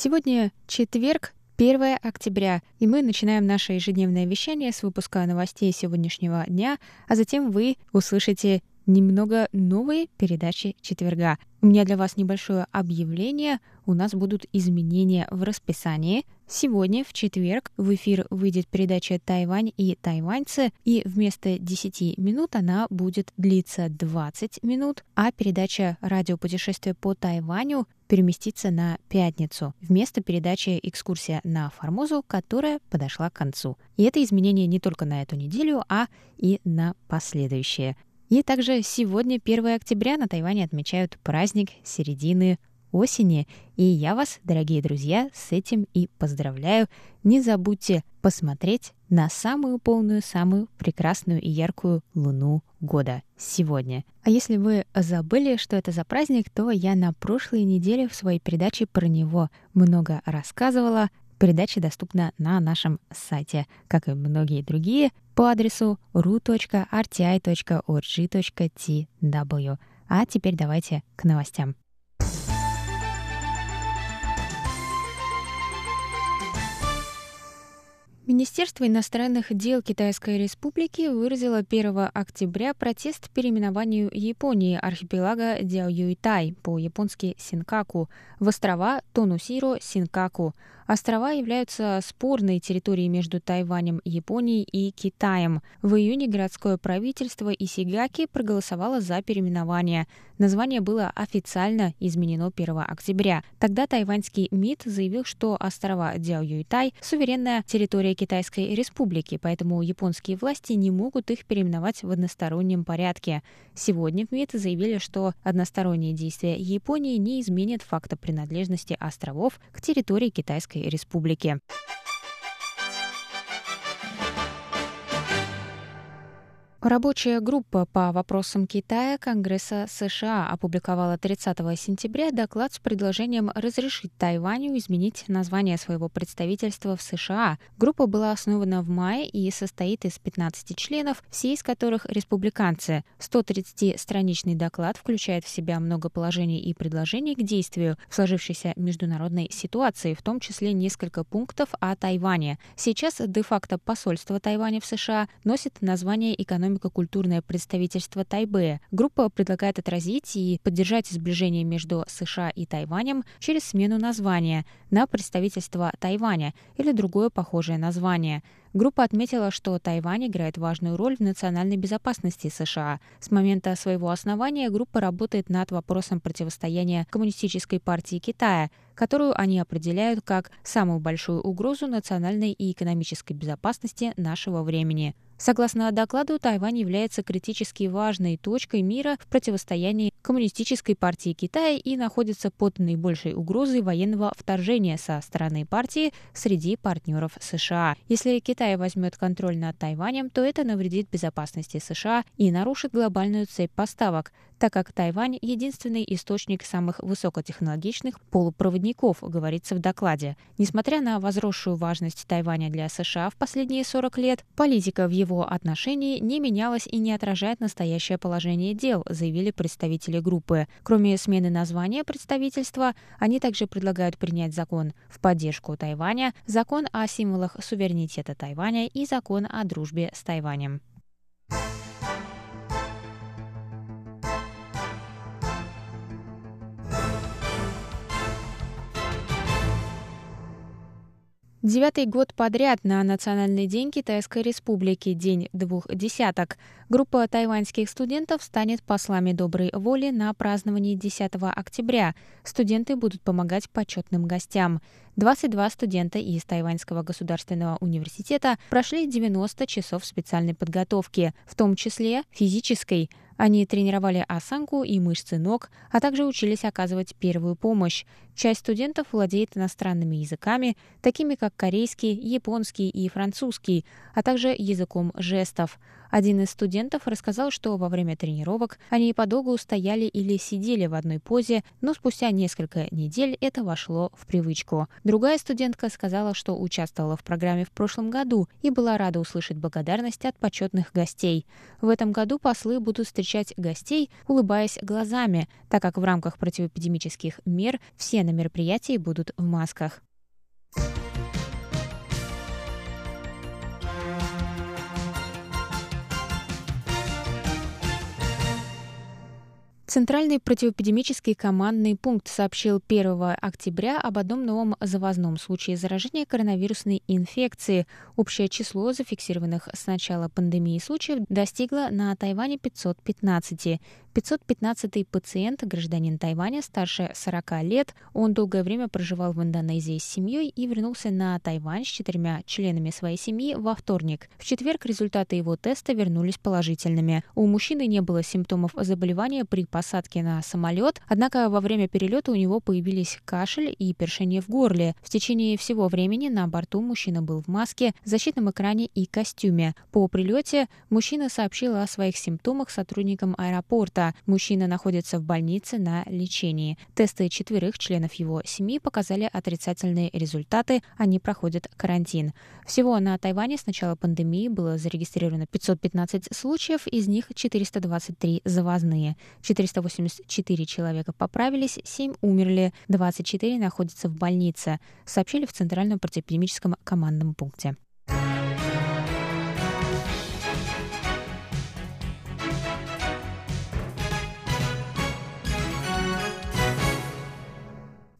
Сегодня четверг, 1 октября, и мы начинаем наше ежедневное вещание с выпуска новостей сегодняшнего дня, а затем вы услышите немного новые передачи четверга. У меня для вас небольшое объявление. У нас будут изменения в расписании. Сегодня, в четверг, в эфир выйдет передача «Тайвань и тайваньцы», и вместо 10 минут она будет длиться 20 минут, а передача «Радиопутешествие по Тайваню» переместится на пятницу вместо передачи «Экскурсия на Формозу», которая подошла к концу. И это изменение не только на эту неделю, а и на последующие. И также сегодня, 1 октября, на Тайване отмечают праздник середины осени. И я вас, дорогие друзья, с этим и поздравляю. Не забудьте посмотреть на самую полную, самую прекрасную и яркую луну года сегодня. А если вы забыли, что это за праздник, то я на прошлой неделе в своей передаче про него много рассказывала. Передача доступна на нашем сайте, как и многие другие, по адресу ru.rti.org.tw. А теперь давайте к новостям. Министерство иностранных дел Китайской Республики выразило 1 октября протест переименованию Японии архипелага Дяоюйтай по-японски Синкаку в острова Тонусиро Синкаку – Острова являются спорной территорией между Тайванем, Японией и Китаем. В июне городское правительство Исигаки проголосовало за переименование. Название было официально изменено 1 октября. Тогда тайваньский МИД заявил, что острова Дяо-Юйтай – суверенная территория Китайской республики, поэтому японские власти не могут их переименовать в одностороннем порядке. Сегодня в МИД заявили, что односторонние действия Японии не изменят факта принадлежности островов к территории Китайской республики. Рабочая группа по вопросам Китая Конгресса США опубликовала 30 сентября доклад с предложением разрешить Тайваню изменить название своего представительства в США. Группа была основана в мае и состоит из 15 членов, все из которых республиканцы. 130-страничный доклад включает в себя много положений и предложений к действию в сложившейся международной ситуации, в том числе несколько пунктов о Тайване. Сейчас де-факто посольство Тайваня в США носит название экономики экономико-культурное представительство Тайбэя. Группа предлагает отразить и поддержать сближение между США и Тайванем через смену названия на представительство Тайваня или другое похожее название. Группа отметила, что Тайвань играет важную роль в национальной безопасности США. С момента своего основания группа работает над вопросом противостояния Коммунистической партии Китая, которую они определяют как самую большую угрозу национальной и экономической безопасности нашего времени. Согласно докладу, Тайвань является критически важной точкой мира в противостоянии Коммунистической партии Китая и находится под наибольшей угрозой военного вторжения со стороны партии среди партнеров США. Если Китай возьмет контроль над Тайванем, то это навредит безопасности США и нарушит глобальную цепь поставок, так как Тайвань – единственный источник самых высокотехнологичных полупроводников, говорится в докладе. Несмотря на возросшую важность Тайваня для США в последние 40 лет, политика в его отношении не менялась и не отражает настоящее положение дел, заявили представители группы. Кроме смены названия представительства, они также предлагают принять закон в поддержку Тайваня, закон о символах суверенитета Тайваня и закон о дружбе с Тайванем. Девятый год подряд на Национальный день Китайской Республики, День двух десяток, группа тайваньских студентов станет послами доброй воли на праздновании 10 октября. Студенты будут помогать почетным гостям. 22 студента из Тайваньского государственного университета прошли 90 часов специальной подготовки, в том числе физической – они тренировали осанку и мышцы ног, а также учились оказывать первую помощь. Часть студентов владеет иностранными языками, такими как корейский, японский и французский, а также языком жестов. Один из студентов рассказал, что во время тренировок они подолгу стояли или сидели в одной позе, но спустя несколько недель это вошло в привычку. Другая студентка сказала, что участвовала в программе в прошлом году и была рада услышать благодарность от почетных гостей. В этом году послы будут встречать гостей, улыбаясь глазами, так как в рамках противоэпидемических мер все на мероприятии будут в масках. Центральный противоэпидемический командный пункт сообщил 1 октября об одном новом завозном случае заражения коронавирусной инфекции. Общее число зафиксированных с начала пандемии случаев достигло на Тайване 515. 515-й пациент, гражданин Тайваня, старше 40 лет. Он долгое время проживал в Индонезии с семьей и вернулся на Тайвань с четырьмя членами своей семьи во вторник. В четверг результаты его теста вернулись положительными. У мужчины не было симптомов заболевания при посадке на самолет, однако во время перелета у него появились кашель и першение в горле. В течение всего времени на борту мужчина был в маске, защитном экране и костюме. По прилете мужчина сообщил о своих симптомах сотрудникам аэропорта. Мужчина находится в больнице на лечении. Тесты четверых членов его семьи показали отрицательные результаты. Они проходят карантин. Всего на Тайване с начала пандемии было зарегистрировано 515 случаев, из них 423 завозные. 484 человека поправились, 7 умерли, 24 находятся в больнице, сообщили в Центральном противоэпидемическом командном пункте.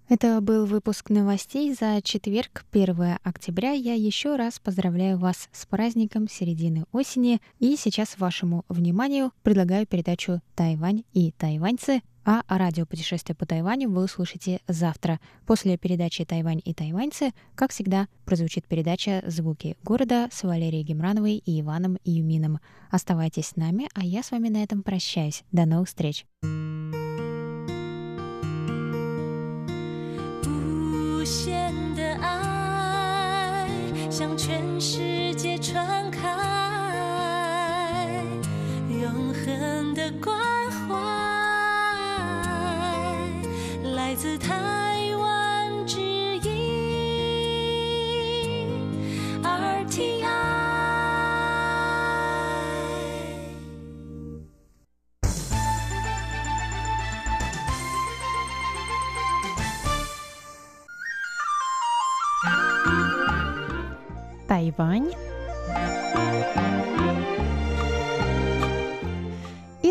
Это был выпуск новостей за четверг, 1 октября. Я еще раз поздравляю вас с праздником середины осени. И сейчас вашему вниманию предлагаю передачу «Тайвань и тайваньцы», а радиопутешествие по Тайваню вы услышите завтра. После передачи «Тайвань и тайваньцы», как всегда, прозвучит передача «Звуки города» с Валерией Гемрановой и Иваном Юмином. Оставайтесь с нами, а я с вами на этом прощаюсь. До новых встреч! 爱向全世界传开，永恒的关怀，来自台湾之音，RTI。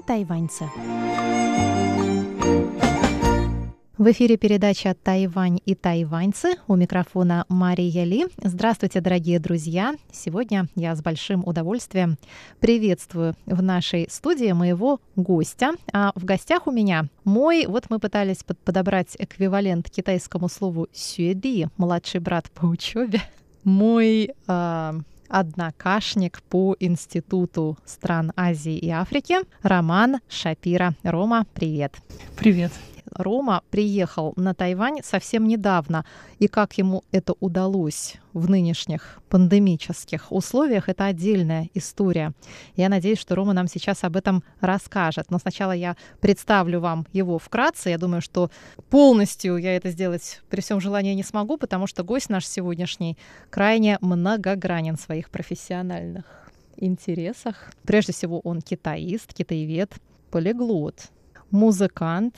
Тайваньцы. В эфире передача «Тайвань и тайваньцы». У микрофона Мария Ли. Здравствуйте, дорогие друзья. Сегодня я с большим удовольствием приветствую в нашей студии моего гостя. А в гостях у меня мой, вот мы пытались подобрать эквивалент китайскому слову «сюэди», младший брат по учебе мой э, однокашник по Институту стран Азии и Африки Роман Шапира. Рома, привет. Привет. Рома приехал на Тайвань совсем недавно. И как ему это удалось в нынешних пандемических условиях, это отдельная история. Я надеюсь, что Рома нам сейчас об этом расскажет. Но сначала я представлю вам его вкратце. Я думаю, что полностью я это сделать при всем желании не смогу, потому что гость наш сегодняшний крайне многогранен в своих профессиональных интересах. Прежде всего, он китаист, китаевед, полиглот, музыкант,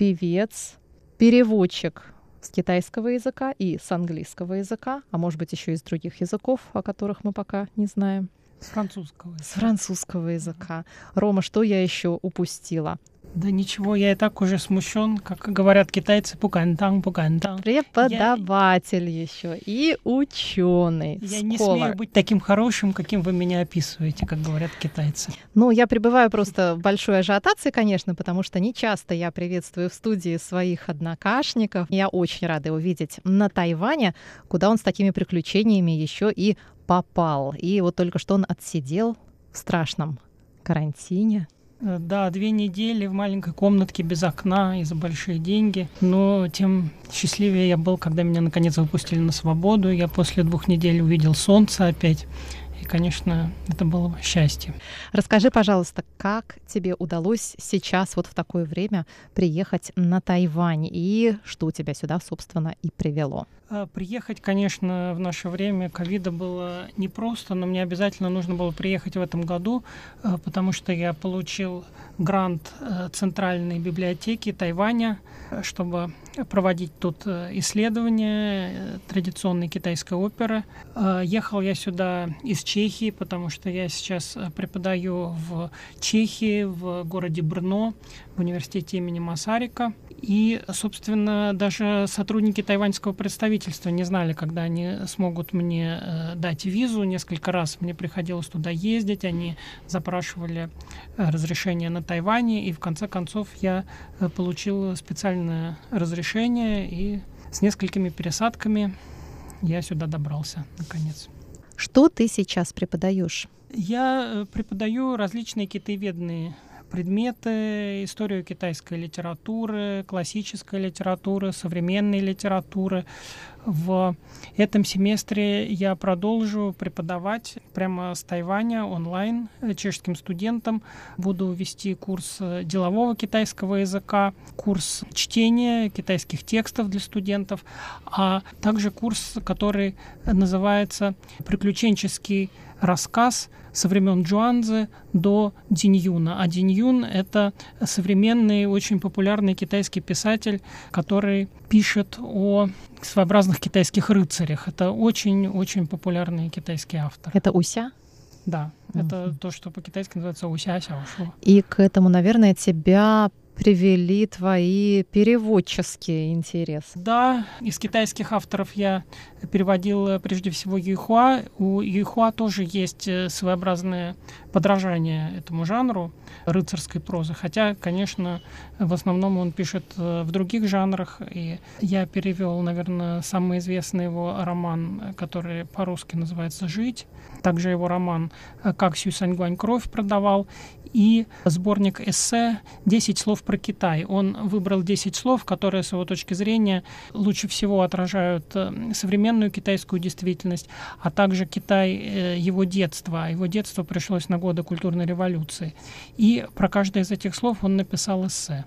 певец, переводчик с китайского языка и с английского языка, а может быть еще из других языков, о которых мы пока не знаем. С французского. С французского языка. Рома, что я еще упустила? Да ничего, я и так уже смущен, как говорят китайцы, пукантang, пукантang. Преподаватель я... еще и ученый. Я не смею быть таким хорошим, каким вы меня описываете, как говорят китайцы. Ну, я пребываю просто в большой ажиотации, конечно, потому что не часто я приветствую в студии своих однокашников. Я очень рада увидеть на Тайване, куда он с такими приключениями еще и попал. И вот только что он отсидел в страшном карантине Да, две недели в маленькой комнатке без окна и за большие деньги. Но тем счастливее я был, когда меня наконец выпустили на свободу. Я после двух недель увидел солнце опять. И, конечно, это было счастье. Расскажи, пожалуйста, как тебе удалось сейчас вот в такое время приехать на Тайвань и что тебя сюда, собственно, и привело? А, Приехать, конечно, в наше время ковида было непросто, но мне обязательно нужно было приехать в этом году, э, потому что я получил грант э, Центральной библиотеки Тайваня, чтобы проводить тут исследования э, традиционной китайской оперы. Ехал я сюда из Чехии, потому что я сейчас преподаю в Чехии, в городе Брно, в университете имени Масарика. И, собственно, даже сотрудники тайваньского представительства не знали, когда они смогут мне э, дать визу. Несколько раз мне приходилось туда ездить, они запрашивали э, разрешение на Тайване, и в конце концов я э, получил специальное разрешение, и с несколькими пересадками я сюда добрался, наконец. Что ты сейчас преподаешь? Я э, преподаю различные китаеведные предметы, историю китайской литературы, классической литературы, современной литературы. В этом семестре я продолжу преподавать прямо с Тайваня онлайн чешским студентам. Буду вести курс делового китайского языка, курс чтения китайских текстов для студентов, а также курс, который называется «Приключенческий рассказ со времен Джуанзы до Диньюна. А Диньюн — это современный, очень популярный китайский писатель, который пишет о своеобразных китайских рыцарях. Это очень-очень популярный китайский автор. Это Уся? Да, это то, что по-китайски называется уся сяошу. И к этому, наверное, тебя привели твои переводческие интересы. Да, из китайских авторов я переводил э, прежде всего Юйхуа. У Юйхуа тоже есть э, своеобразное подражание этому жанру рыцарской прозы. Хотя, конечно, в основном он пишет э, в других жанрах. И я перевел, наверное, самый известный его роман, который по-русски называется «Жить». Также его роман «Как Сю Саньгуань кровь продавал» и сборник эссе «10 слов про Китай». Он выбрал 10 слов, которые, с его точки зрения, лучше всего отражают э, современную китайскую действительность, а также Китай э, его детства. Его детство пришлось на годы культурной революции. И про каждое из этих слов он написал эссе.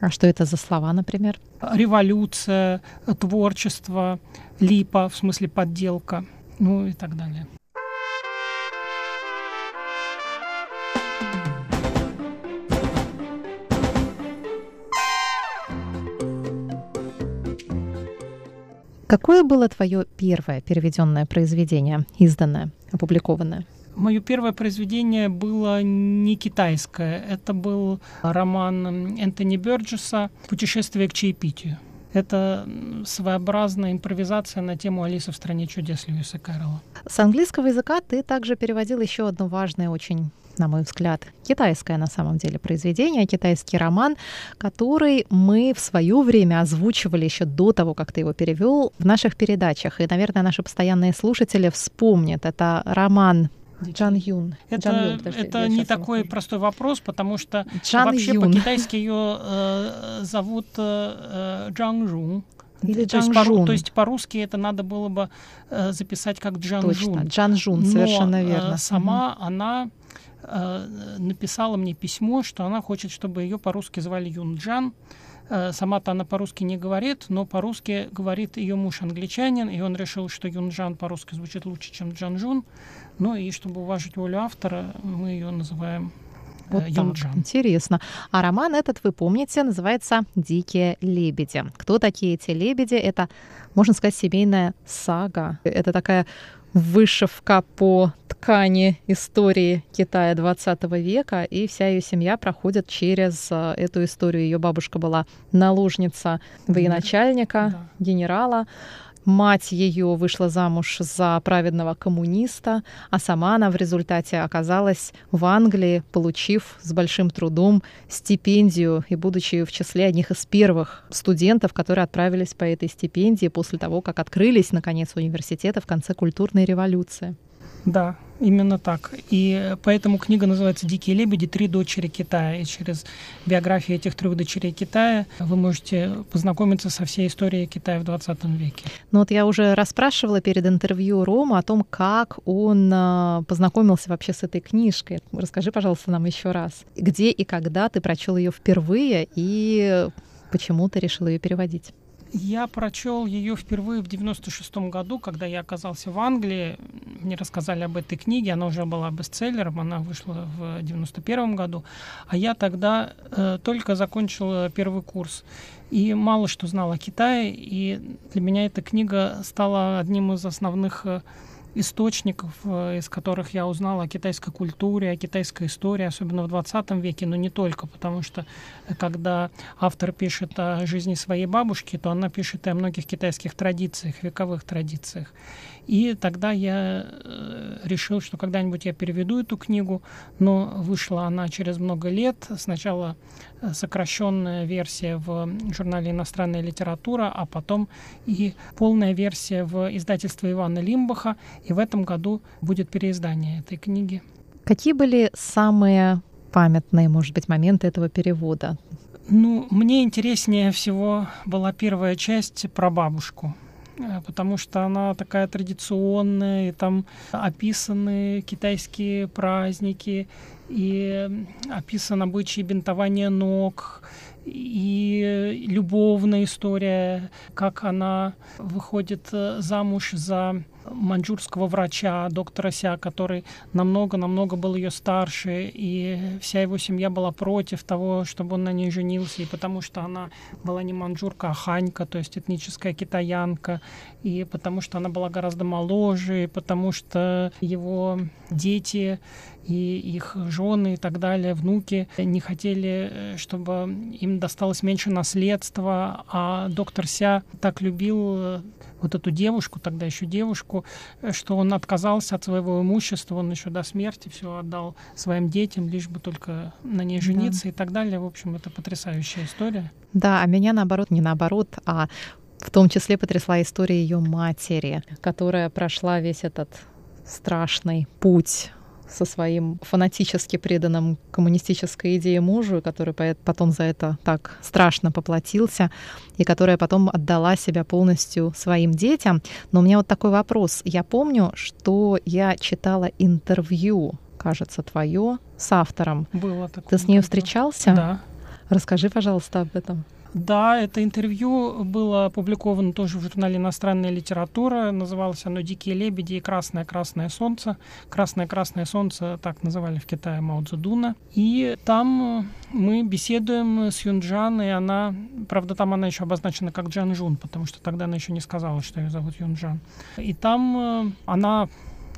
А что это за слова, например? Революция, творчество, липа, в смысле подделка, ну и так далее. Какое было твое первое переведенное произведение, изданное, опубликованное? Мое первое произведение было не китайское. Это был роман Энтони Бёрджеса «Путешествие к чаепитию». Это своеобразная импровизация на тему «Алиса в стране чудес» Льюиса Кэрролла. С английского языка ты также переводил еще одно важное очень на мой взгляд, китайское на самом деле произведение, китайский роман, который мы в свое время озвучивали еще до того, как ты его перевел в наших передачах. И, наверное, наши постоянные слушатели вспомнят. Это роман Джан Юн. Это, Джан Юн, подожди, это не такой скажу. простой вопрос, потому что Джан вообще Юн. по-китайски ее э, зовут э, э, Джан Жун. Или то, есть по, то есть по-русски это надо было бы э, записать как Джан Точно, Жун. Джан Жун, Но, совершенно э, верно. сама она э, написала мне письмо, что она хочет, чтобы ее по-русски звали Юнджан. Э, Сама-то она по-русски не говорит, но по-русски говорит ее муж англичанин, и он решил, что Юнджан по-русски звучит лучше, чем Джанжун. Ну и чтобы уважить волю автора, мы ее называем э, Вот так, Юнджан. интересно. А роман этот, вы помните, называется «Дикие лебеди». Кто такие эти лебеди? Это, можно сказать, семейная сага. Это такая вышивка по ткани истории Китая 20 века, и вся ее семья проходит через э, эту историю. Ее бабушка была наложница военачальника, генерала. Мать ее вышла замуж за праведного коммуниста, а сама она в результате оказалась в Англии, получив с большим трудом стипендию и будучи в числе одних из первых студентов, которые отправились по этой стипендии после того, как открылись, наконец, университеты в конце культурной революции. Да, именно так. И поэтому книга называется «Дикие лебеди. Три дочери Китая». И через биографию этих трех дочерей Китая вы можете познакомиться со всей историей Китая в 20 веке. Ну вот я уже расспрашивала перед интервью Рома о том, как он а, познакомился вообще с этой книжкой. Расскажи, пожалуйста, нам еще раз, где и когда ты прочел ее впервые и почему ты решил ее переводить? Я прочел ее впервые в 96 году, когда я оказался в Англии. Мне рассказали об этой книге, она уже была бестселлером, она вышла в 91 году. А я тогда э, только закончил первый курс и мало что знал о Китае. И для меня эта книга стала одним из основных э, источников, э, из которых я узнал о китайской культуре, о китайской истории, особенно в 20 веке, но не только, потому что э, когда автор пишет о жизни своей бабушки, то она пишет и о многих китайских традициях, вековых традициях. И тогда я э, решил, что когда-нибудь я переведу эту книгу, но вышла она через много лет. Сначала э, сокращенная версия в журнале «Иностранная литература», а потом и полная версия в издательстве Ивана Лимбаха. И в этом году будет переиздание этой книги. Какие были самые памятные, может быть, моменты этого перевода? Ну, мне интереснее всего была первая часть про бабушку. Э, потому что она такая традиционная, и там описаны китайские праздники, и описан обычай бинтования ног, и любовная история, как она выходит э, замуж за маньчжурского врача, доктора Ся, который намного-намного был ее старше, и вся его семья была против того, чтобы он на ней женился, и потому что она была не маньчжурка, а ханька, то есть этническая китаянка, и потому что она была гораздо моложе, и потому что его дети и их жены и так далее, внуки не хотели, э, чтобы им досталось меньше наследства, а доктор Ся так любил э, вот эту девушку, тогда еще девушку, э, что он отказался от своего имущества, он еще до смерти все отдал своим детям, лишь бы только на ней жениться да. и так далее. В общем, это потрясающая история. Да, а меня наоборот, не наоборот, а в том числе потрясла история ее матери, которая прошла весь этот страшный путь со своим фанатически преданным коммунистической идее мужу, который потом за это так страшно поплатился, и которая потом отдала себя полностью своим детям. Но у меня вот такой вопрос. Я помню, что я читала интервью, кажется, твое с автором. Было такое. Ты с ней встречался? Да. Расскажи, пожалуйста, об этом. Да, это интервью было опубликовано тоже в журнале «Иностранная литература». Называлось оно «Дикие лебеди и красное-красное солнце». «Красное-красное солнце» так называли в Китае Мао Цзэдуна. И там мы беседуем с Юнджан, и она, правда, там она еще обозначена как Джан Жун, потому что тогда она еще не сказала, что ее зовут Юнджан. И там э, она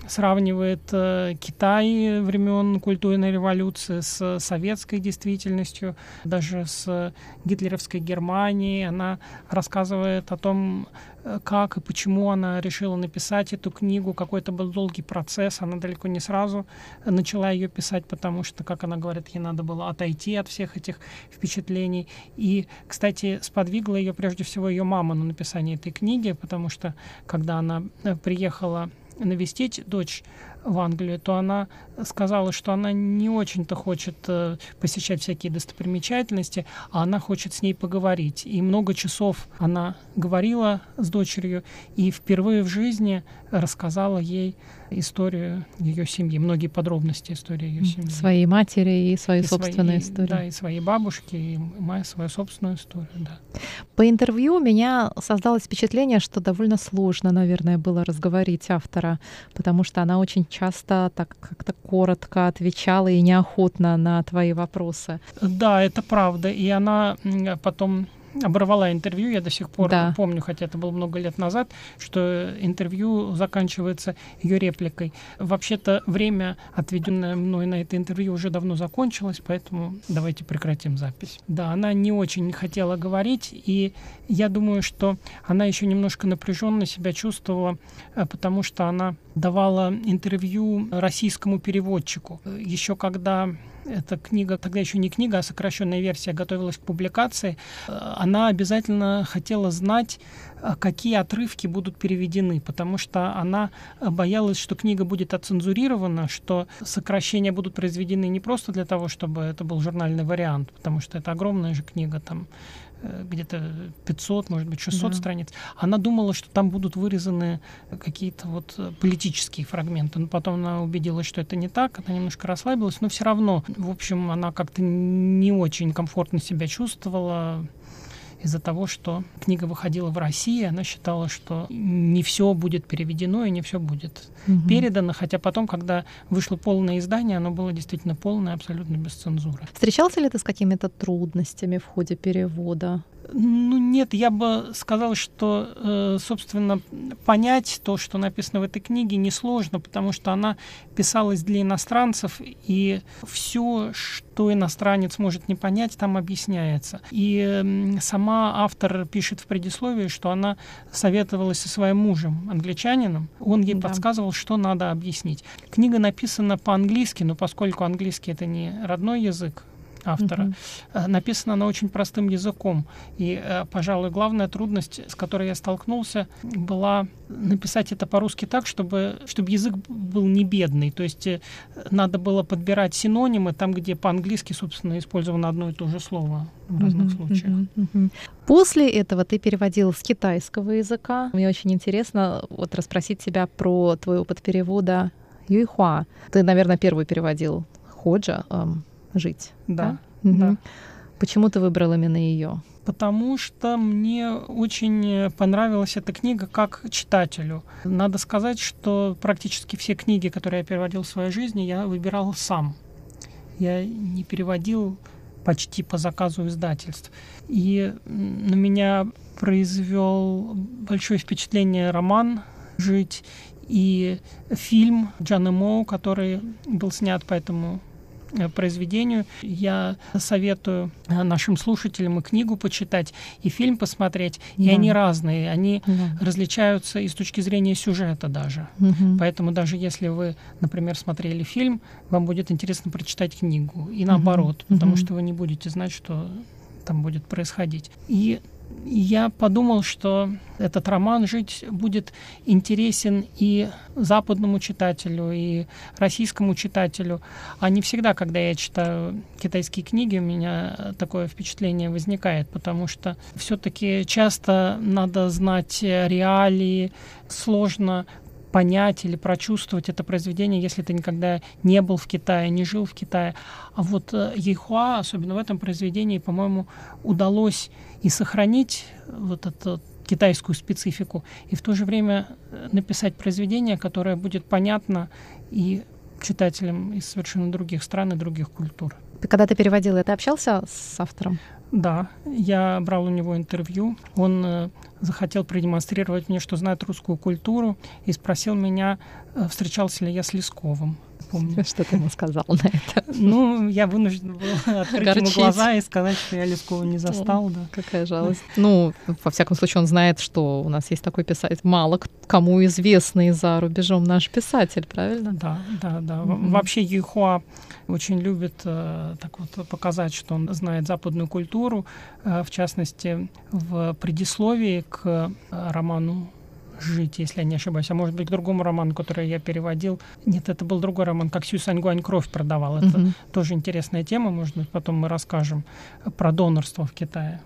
сравнивает э, Китай времен культурной революции с советской действительностью, даже с гитлеровской Германией. Она рассказывает о том, э, как и почему она решила написать эту книгу. Какой-то был долгий процесс. Она далеко не сразу начала ее писать, потому что, как она говорит, ей надо было отойти от всех этих впечатлений. И, кстати, сподвигла ее прежде всего ее мама на написание этой книги, потому что, когда она э, приехала навестить дочь в Англию, то она сказала, что она не очень-то хочет э, посещать всякие достопримечательности, а она хочет с ней поговорить. И много часов она говорила с дочерью и впервые в жизни рассказала ей историю ее семьи, многие подробности истории ее семьи. Своей матери и свою и собственную своей, историю. Да, и своей бабушки, и моя, свою собственную историю, да. По интервью у меня создалось впечатление, что довольно сложно, наверное, было разговорить автора, потому что она очень часто так как-то коротко отвечала и неохотно на твои вопросы. Да, это правда. И она потом оборвала интервью, я до сих пор да. помню, хотя это было много лет назад, что интервью заканчивается ее репликой. Вообще-то время, отведенное мной на это интервью, уже давно закончилось, поэтому давайте прекратим запись. Да, она не очень хотела говорить, и я думаю, что она еще немножко напряженно себя чувствовала, э, потому что она давала интервью российскому переводчику. Еще когда эта книга, тогда еще не книга, а сокращенная версия, готовилась к публикации, она обязательно хотела знать, какие отрывки будут переведены, потому что она боялась, что книга будет оцензурирована, что сокращения будут произведены не просто для того, чтобы это был журнальный вариант, потому что это огромная же книга, там. Э, где-то 500, может быть, 600 да. страниц. Она думала, что там будут вырезаны какие-то вот э, политические фрагменты. Но потом она убедилась, что это не так, она немножко расслабилась, но все равно, в общем, она как-то не очень комфортно себя чувствовала из-за того, что книга выходила в России, она считала, что не все будет переведено и не все будет угу. передано, хотя потом, когда вышло полное издание, оно было действительно полное, абсолютно без цензуры. Встречался ли ты с какими-то трудностями в ходе перевода? Ну нет, я бы сказал, что, э, собственно, понять то, что написано в этой книге, несложно, потому что она писалась для иностранцев, и все, что иностранец может не понять, там объясняется. И сама автор пишет в предисловии, что она советовалась со своим мужем, англичанином. Он ей да. подсказывал, что надо объяснить. Книга написана по-английски, но поскольку английский это не родной язык автора. Угу. Написана она очень простым языком. И, э, пожалуй, главная трудность, с которой я столкнулся, была написать это по-русски так, чтобы, чтобы язык был не бедный. То есть э, надо было подбирать синонимы там, где по-английски, собственно, использовано одно и то же слово в разных uh-huh, случаях. Uh-huh. После этого ты переводил с китайского языка. Мне очень интересно вот расспросить тебя про твой опыт перевода Юйхуа. Ты, наверное, первый переводил Ходжа. Эм, жить. Да. да? да. Почему ты выбрал именно ее? Потому что мне очень понравилась эта книга как читателю. Надо сказать, что практически все книги, которые я переводил в своей жизни, я выбирал сам. Я не переводил почти по заказу издательств. И на меня произвел большое впечатление роман «Жить» и фильм Джана Моу, который был снят по этому произведению. Я советую э, нашим слушателям и книгу почитать, и фильм посмотреть. И они разные, они да. различаются и с точки зрения сюжета даже. Угу. Поэтому даже если вы, например, смотрели фильм, вам будет интересно прочитать книгу. И наоборот, угу. потому что вы не будете знать, что там будет происходить. И я подумал, что этот роман «Жить» будет интересен и западному читателю, и российскому читателю. А не всегда, когда я читаю китайские книги, у меня такое впечатление возникает, потому что все-таки часто надо знать реалии, сложно понять или прочувствовать это произведение, если ты никогда не был в Китае, не жил в Китае. А вот э, Ейхуа, особенно в этом произведении, по-моему, удалось и сохранить вот эту китайскую специфику, и в то же время э, написать произведение, которое будет понятно и читателям из совершенно других стран и других культур. Когда ты переводил это, общался с автором? Да, я брал у него интервью. Он э, захотел продемонстрировать мне, что знает русскую культуру, и спросил меня, э, встречался ли я с Лесковым помню. Что ты ему сказал на это? Ну, я вынужден был открыть ему глаза и сказать, что я Лескова не застал. Да. Какая жалость. Ну, во всяком случае, он знает, что у нас есть такой писатель. Мало кому известный за рубежом наш писатель, правильно? Да, да, да. Вообще Юхуа очень любит э, так вот показать, что он знает западную культуру, э, в частности, в предисловии к э, роману жить, если я не ошибаюсь. А может быть, к другому роману, который я переводил. Нет, это был другой роман, как Сью Саньгуань кровь продавал. Это угу. тоже интересная тема. Может быть, потом мы расскажем про донорство в Китае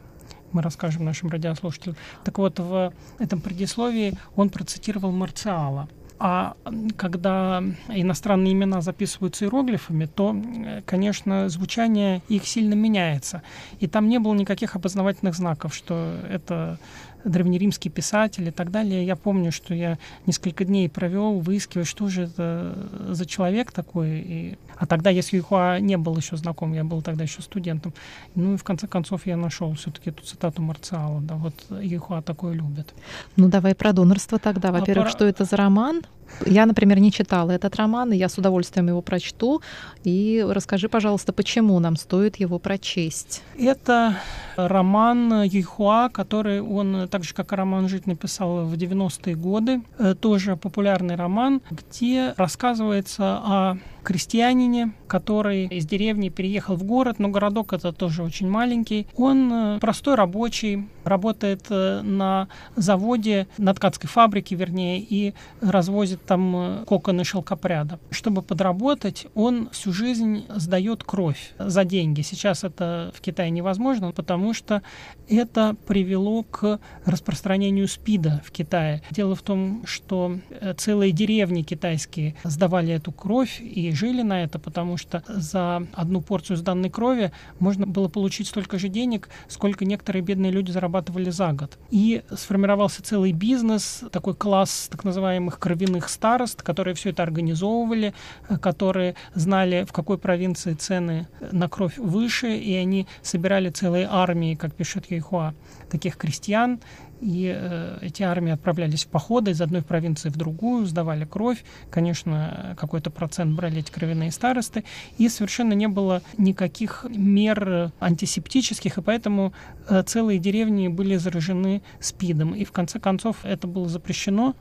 мы расскажем нашим радиослушателям. Так вот, в этом предисловии он процитировал Марциала. А когда иностранные имена записываются иероглифами, то, конечно, звучание их сильно меняется. И там не было никаких опознавательных знаков, что это древнеримский писатель и так далее. Я помню, что я несколько дней провел, выискивая, что же это за человек такой. И... А тогда я с Юхуа не был еще знаком, я был тогда еще студентом. Ну и в конце концов я нашел все-таки эту цитату Марциала. Да, вот Юхуа такое любит. Ну давай про донорство тогда. Во-первых, а про... что это за роман? Я, например, не читала этот роман, и я с удовольствием его прочту. И расскажи, пожалуйста, почему нам стоит его прочесть? Это роман Юйхуа, который он, так же как и роман «Жить» написал в 90-е годы. Э, тоже популярный роман, где рассказывается о крестьянине, который из деревни переехал в город, но городок это тоже очень маленький. Он э, простой рабочий, работает э, на заводе, на ткацкой фабрике, вернее, и развозит там э, коконы шелкопряда. Чтобы подработать, он всю жизнь сдает кровь за деньги. Сейчас это в Китае невозможно, потому что это привело к распространению СПИДа в Китае. Дело в том, что целые деревни китайские сдавали эту кровь и жили на это, потому что за одну порцию сданной крови можно было получить столько же денег, сколько некоторые бедные люди зарабатывали за год. И сформировался целый бизнес, такой класс так называемых кровяных старост, которые все это организовывали, которые знали, в какой провинции цены на кровь выше, и они собирали целые армии, как пишет Юйхуа, таких крестьян, и э, эти армии отправлялись в походы из одной провинции в другую, сдавали кровь. Конечно, какой-то процент брали эти кровяные старосты. И совершенно не было никаких мер антисептических, и поэтому э, целые деревни были заражены СПИДом. И в конце концов это было запрещено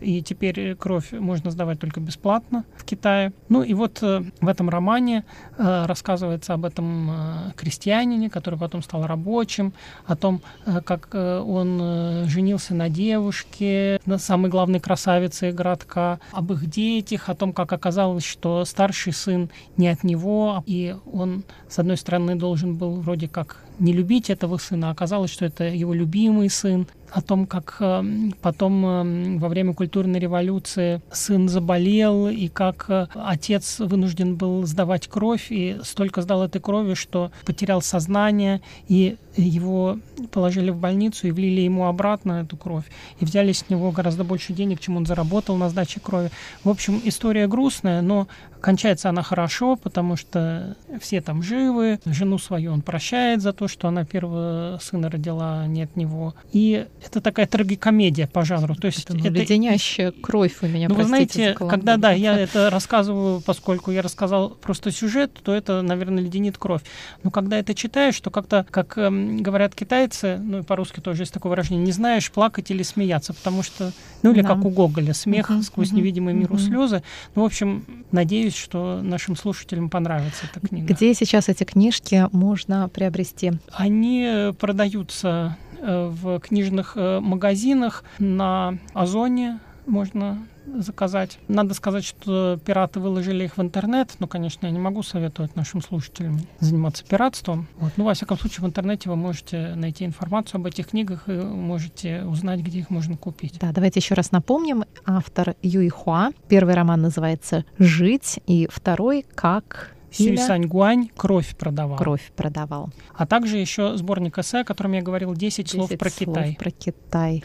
и теперь кровь можно сдавать только бесплатно в Китае. Ну и вот э, в этом романе э, рассказывается об этом э, крестьянине, который потом стал рабочим, о том, как он женился на девушке, на самой главной красавице городка, об их детях, о том, как оказалось, что старший сын не от него, и он, с одной стороны, должен был вроде как не любить этого сына, а оказалось, что это его любимый сын о том, как эм, потом эм, во время культурной революции сын заболел, и как э, отец вынужден был сдавать кровь, и столько сдал этой крови, что потерял сознание, и его положили в больницу и влили ему обратно эту кровь, и взяли с него гораздо больше денег, чем он заработал на сдаче крови. В общем, история грустная, но кончается она хорошо, потому что все там живы, жену свою он прощает за то, что она первого сына родила а не от него. И это такая трагикомедия по жанру. То есть это, ну, это леденящая кровь у меня, Ну, вы знаете, когда, да, я это рассказываю, поскольку я рассказал просто сюжет, то это, наверное, леденит кровь. Но когда это читаешь, то как-то, как эм, говорят китайцы, ну и по-русски тоже есть такое выражение, не знаешь, плакать или смеяться, потому что, ну или да. как у Гоголя, смех uh-huh, сквозь uh-huh, невидимый миру uh-huh. слезы. Ну, в общем, надеюсь, что нашим слушателям понравится эта книга. Где сейчас эти книжки можно приобрести? Они продаются Э, в книжных э, магазинах на Озоне можно заказать. Надо сказать, что пираты выложили их в интернет, но, конечно, я не могу советовать нашим слушателям заниматься пиратством. Вот. Ну, во всяком случае, в интернете вы можете найти информацию об этих книгах и можете узнать, где их можно купить. Да, давайте еще раз напомним. Автор Юй Хуа. Первый роман называется «Жить», и второй «Как Сюй Саньгуань «Кровь продавал». «Кровь продавал». А также еще сборник эссе, о котором я говорил, «10, 10 слов про слов Китай». про Китай.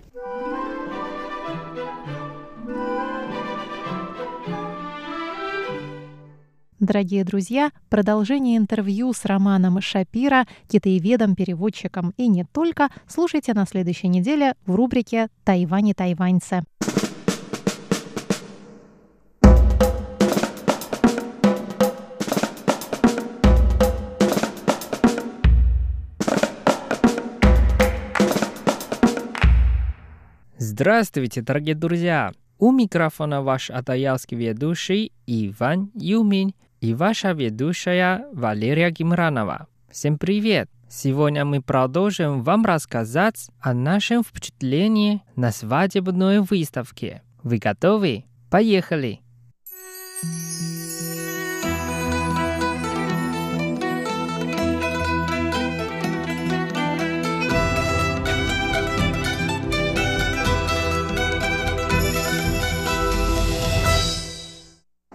Дорогие друзья, продолжение интервью с Романом Шапира, китаеведом, переводчиком и не только, слушайте на следующей неделе в рубрике «Тайвань и тайваньцы». Здравствуйте, дорогие друзья! У микрофона ваш атаялский ведущий Иван Юмин и ваша ведущая Валерия Гимранова. Всем привет! Сегодня мы продолжим вам рассказать о нашем впечатлении на свадебной выставке. Вы готовы? Поехали!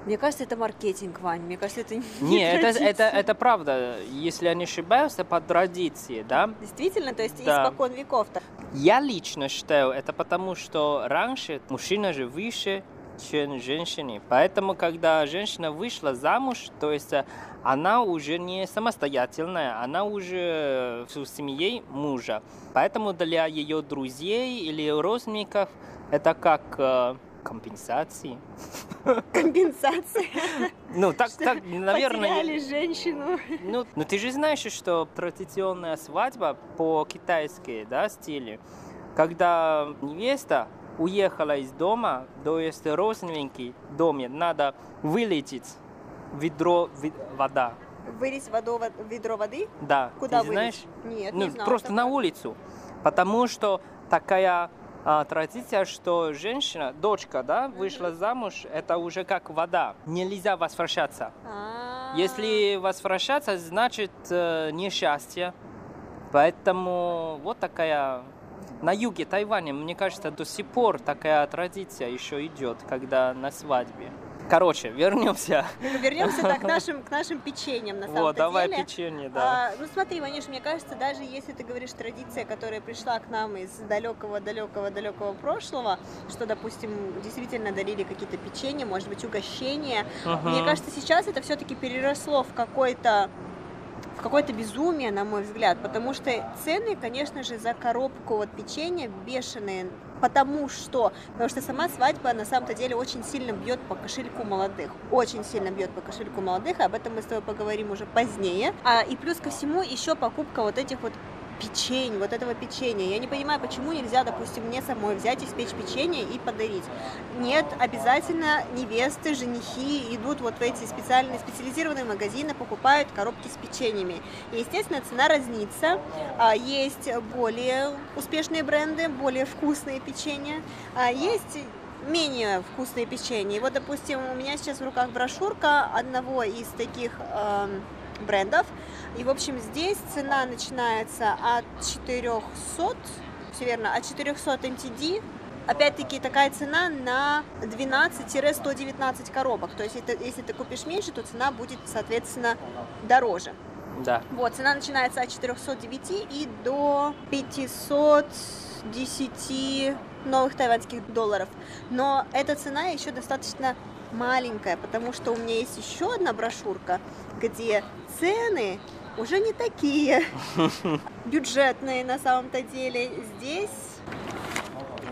Мне кажется, это маркетинг, Вань. Мне кажется, это не Нет, это, это, это правда. Если я не ошибаюсь, это по традиции, да? Действительно, то есть да. испокон веков-то. Я лично считаю, это потому, что раньше мужчина же выше, чем женщины. Поэтому, когда женщина вышла замуж, то есть э, она уже не самостоятельная, она уже в семье мужа. Поэтому для ее друзей или родственников это как э, компенсации. Компенсация? Ну, так, так наверное... Потеряли женщину. Ну, ну, ты же знаешь, что традиционная свадьба по-китайски, да, стиле, когда невеста уехала из дома, то есть родственники в доме, надо вылететь ведро ви- вода. Вылить водо, ведро воды? Да. Куда Ты вылить? знаешь? Нет, Ну, не знала просто на такого. улицу. Потому что такая а, традиция, что женщина, дочка, да, вышла замуж, это уже как вода. Нельзя возвращаться. А. Если возвращаться, значит э, несчастье. Поэтому вот такая... На юге Тайваня, мне кажется, до сих пор такая традиция еще идет, когда на свадьбе. Короче, вернемся. Вернемся так, к нашим, к нашим печеньям на самом Вот, давай деле. печенье, да. А, ну смотри, Ванюш, мне кажется, даже если ты говоришь традиция, которая пришла к нам из далекого-далекого-далекого прошлого, что, допустим, действительно дарили какие-то печенья, может быть, угощения, Мгм. мне кажется, сейчас это все-таки переросло в какой-то в какое-то безумие, на мой взгляд, потому что цены, конечно же, за коробку вот печенья бешеные, потому что, потому что сама свадьба на самом-то деле очень сильно бьет по кошельку молодых, очень сильно бьет по кошельку молодых, об этом мы с тобой поговорим уже позднее. А, и плюс ко всему еще покупка вот этих вот печень, вот этого печенья. Я не понимаю, почему нельзя, допустим, мне самой взять, испечь печенье и подарить. Нет, обязательно невесты, женихи идут вот в эти специальные, специализированные магазины, покупают коробки с печеньями. И, естественно, цена разнится. А, Есть более успешные бренды, более вкусные печенья. А Есть менее вкусные печенья. И вот, допустим, у меня сейчас в руках брошюрка одного из таких эм, брендов. И, в общем, здесь цена начинается от 400, все верно, от 400 NTD. Опять-таки такая цена на 12-119 коробок. То есть это, если ты купишь меньше, то цена будет, соответственно, дороже. Да. Вот, цена начинается от 409 и до 510 новых тайваньских долларов. Но эта цена еще достаточно маленькая, потому что у меня есть еще одна брошюрка, где цены уже не такие бюджетные на самом-то деле. Здесь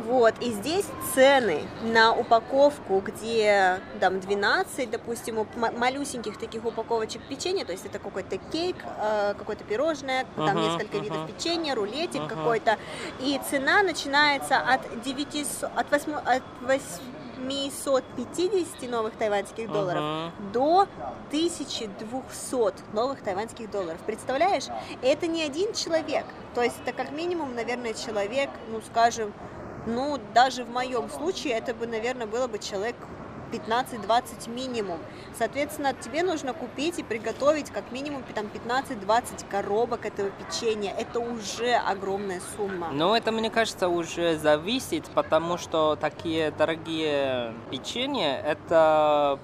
вот, и здесь цены на упаковку, где там 12, допустим, малюсеньких таких упаковочек печенья, то есть это какой-то кейк, э, какое-то пирожное, там Мгм, несколько мгм. видов печенья, рулетик Мгм. какой-то, и цена начинается от 900, от 8, от 850 новых тайваньских долларов Мгм. до 1200 новых тайваньских долларов. Представляешь? Это не один человек. То есть это как минимум, наверное, человек, ну, скажем, ну, даже в моем случае это бы, наверное, было бы человек 15-20 минимум. Соответственно, тебе нужно купить и приготовить как минимум там 15-20 коробок этого печенья. Это уже огромная сумма. Но это, мне кажется, уже зависит, потому что такие дорогие печенья – это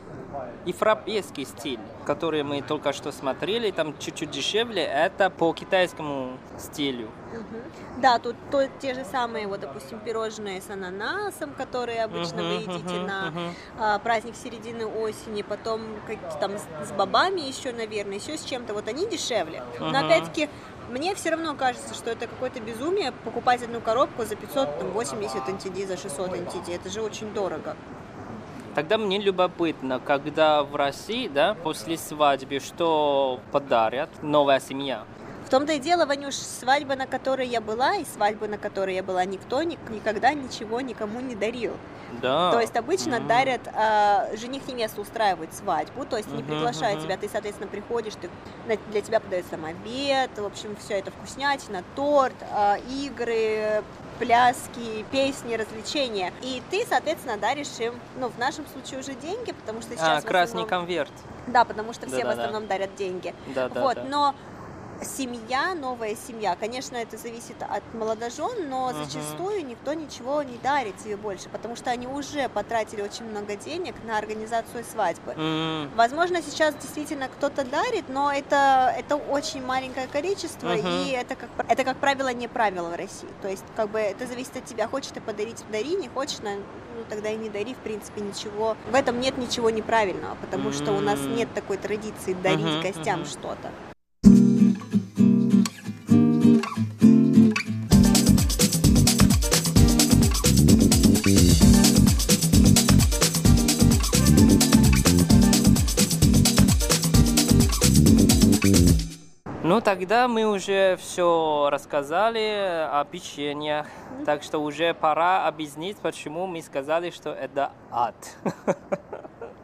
европейский стиль, который мы только что смотрели, там чуть-чуть дешевле, это по китайскому стилю. Мгм. Да, тут то- те же самые, вот, допустим, пирожные с ананасом, которые обычно вы Мгм, едите мгм, на мгм. а, праздник середины осени, потом как, там с, с бобами еще, наверное, еще с чем-то. Вот они дешевле. Но Ага. опять-таки мне все равно кажется, что это какое-то безумие покупать одну коробку за 580 NTD, за 600 NTD. Это же очень дорого. Тогда мне любопытно, когда в России, да, после свадьбы, что подарят новая семья? В том-то и дело, Ванюш, свадьба, на которой я была, и свадьба, на которой я была, никто ни- никогда ничего никому не дарил. Да. То есть обычно М. дарят, а, жених невесту устраивает свадьбу, то есть не Мгм, приглашают тебя, ты, соответственно, приходишь, ты, для тебя подается там обед, в общем, все это вкуснятина, торт, а, игры, пляски, песни, развлечения. И ты, соответственно, даришь им, ну, в нашем случае уже деньги, потому что сейчас а, в красный основном- конверт. Да, потому что все в Да-да-да. основном дарят деньги. Да, да, вот, да. но семья, новая семья, конечно, это зависит от молодожен, но Мгм. зачастую никто ничего не дарит себе больше, потому что они уже потратили очень много денег на организацию свадьбы. М, Возможно, сейчас действительно кто-то дарит, но это, это очень маленькое количество, Мгм. и это как, это, как правило, не правило в России. То есть, как бы, это зависит от тебя. Хочешь ты подарить, дари, не хочешь, ну, тогда и не дари, в принципе, ничего. В этом нет ничего неправильного, потому что у нас нет такой традиции дарить Мгм, гостям мгм. что-то. Тогда мы уже все рассказали о печеньях, так что уже пора объяснить, почему мы сказали, что это ад.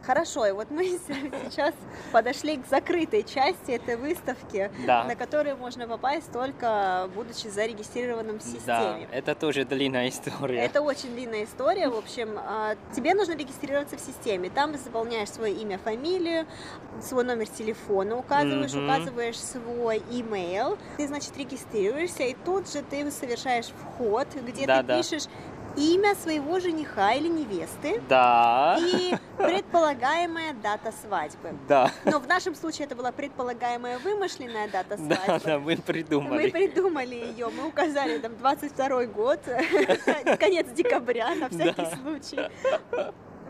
Хорошо, и вот мы сейчас подошли к закрытой части этой выставки, Да. на которую можно попасть только будучи зарегистрированным в системе. Да, это тоже длинная история. Это очень длинная история. В общем, а, тебе нужно регистрироваться в системе. Там ты заполняешь свое имя, фамилию, свой номер телефона указываешь, Мгм. указываешь свой имейл. Ты, значит, регистрируешься, и тут же ты совершаешь вход, где Да, ты да. пишешь имя своего жениха или невесты Да, и предполагаемая дата свадьбы. да, Но в нашем случае это была предполагаемая вымышленная дата да, свадьбы. да, мы Мы придумали. придумали ее, мы указали там 22 год, конец декабря на всякий Да. случай.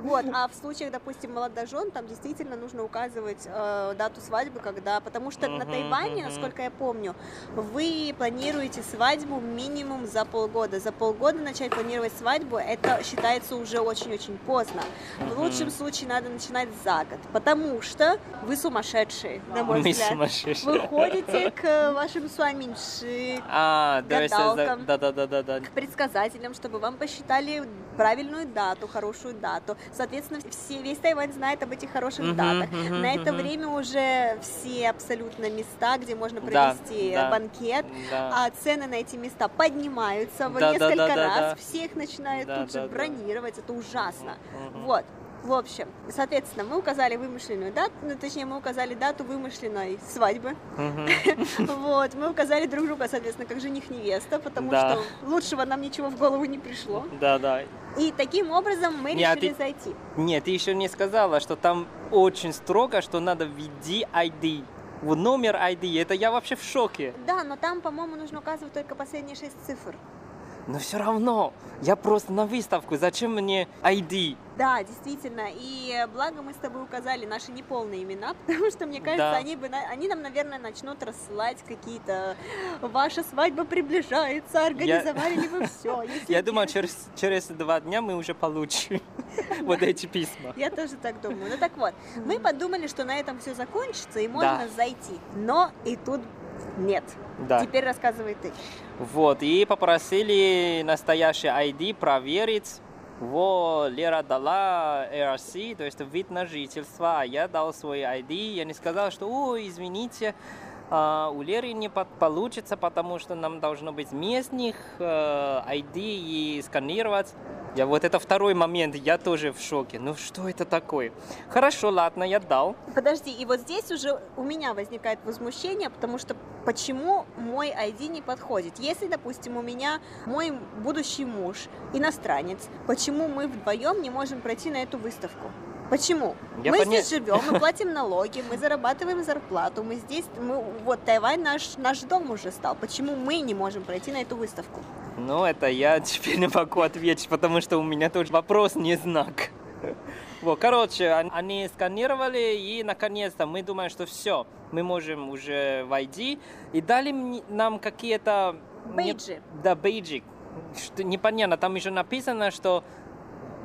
Вот, а в случаях, допустим, молодожен, там действительно нужно указывать э, дату свадьбы, когда, потому что на Мгм, Тайване, мгм. насколько я помню, вы планируете свадьбу минимум за полгода. За полгода начать планировать свадьбу, это считается уже очень-очень поздно. В лучшем случае надо начинать за год, потому что вы сумасшедшие, на мой Мы взгляд. сумасшедшие. Вы ходите к вашим суаминши, А, гадалкам. да, да, да, да, да. к предсказателям, чтобы вам посчитали правильную дату, хорошую дату. Соответственно, все, весь Тайвань знает об этих хороших Мгм, датах. мгм, На это мгм. время уже все абсолютно места, где можно Да, провести да. банкет, Да. а цены на эти места поднимаются в Да, да, несколько да, да, раз. да. Всех начинают Да, тут же да, да. бронировать. Это ужасно. Мгм. Вот. В общем, соответственно, мы указали вымышленную дату, ну, точнее, мы указали дату вымышленной свадьбы. Вот, мы указали друг друга, соответственно, как жених-невеста, потому что лучшего нам ничего в голову не пришло. Да, да. И таким образом мы а решили ты- зайти. Нет, ты еще не сказала, что там очень строго, что надо введи ID. Вот номер ID, это я вообще в шоке. Да, но там, по-моему, нужно указывать только последние шесть цифр. Но все равно, я просто на выставку, зачем мне ID? Да, действительно. И благо мы с тобой указали наши неполные имена, потому что, мне кажется, Да. они, бы, они нам, наверное, начнут рассылать какие-то «Ваша свадьба приближается, организовали ли вы все?» Я думаю, через, через два дня мы уже получим вот эти письма. Я тоже так думаю. Ну так вот, мы подумали, что на этом все закончится и можно зайти. Но и тут нет. Да. Теперь рассказывай ты. Вот, и попросили настоящий ID проверить. Вот, Лера дала ARC, то есть вид на жительство, а я дал свой ID. Я не сказал, что, ой, извините, а, у Леры не получится, потому что нам должно быть местных э, ID и сканировать. Я вот это второй момент, я тоже в шоке. Ну что это такое? Хорошо, ладно, я дал. Подожди, и вот здесь уже у меня возникает возмущение, потому что почему мой ID не подходит? Если, допустим, у меня мой будущий муж иностранец, почему мы вдвоем не можем пройти на эту выставку? Почему? Я мы поня- здесь живем, мы платим налоги, мы зарабатываем зарплату, мы здесь, мы, вот Тайвань наш, наш дом уже стал. Почему мы не можем пройти на эту выставку? Ну, это я теперь не могу ответить, потому что у меня тоже вопрос не знак. Вот, короче, он- они сканировали, и наконец-то мы думаем, что все, мы можем уже войти. И дали нам какие-то... не- Бейджи. Да, бейджик. Что непонятно, там еще написано, что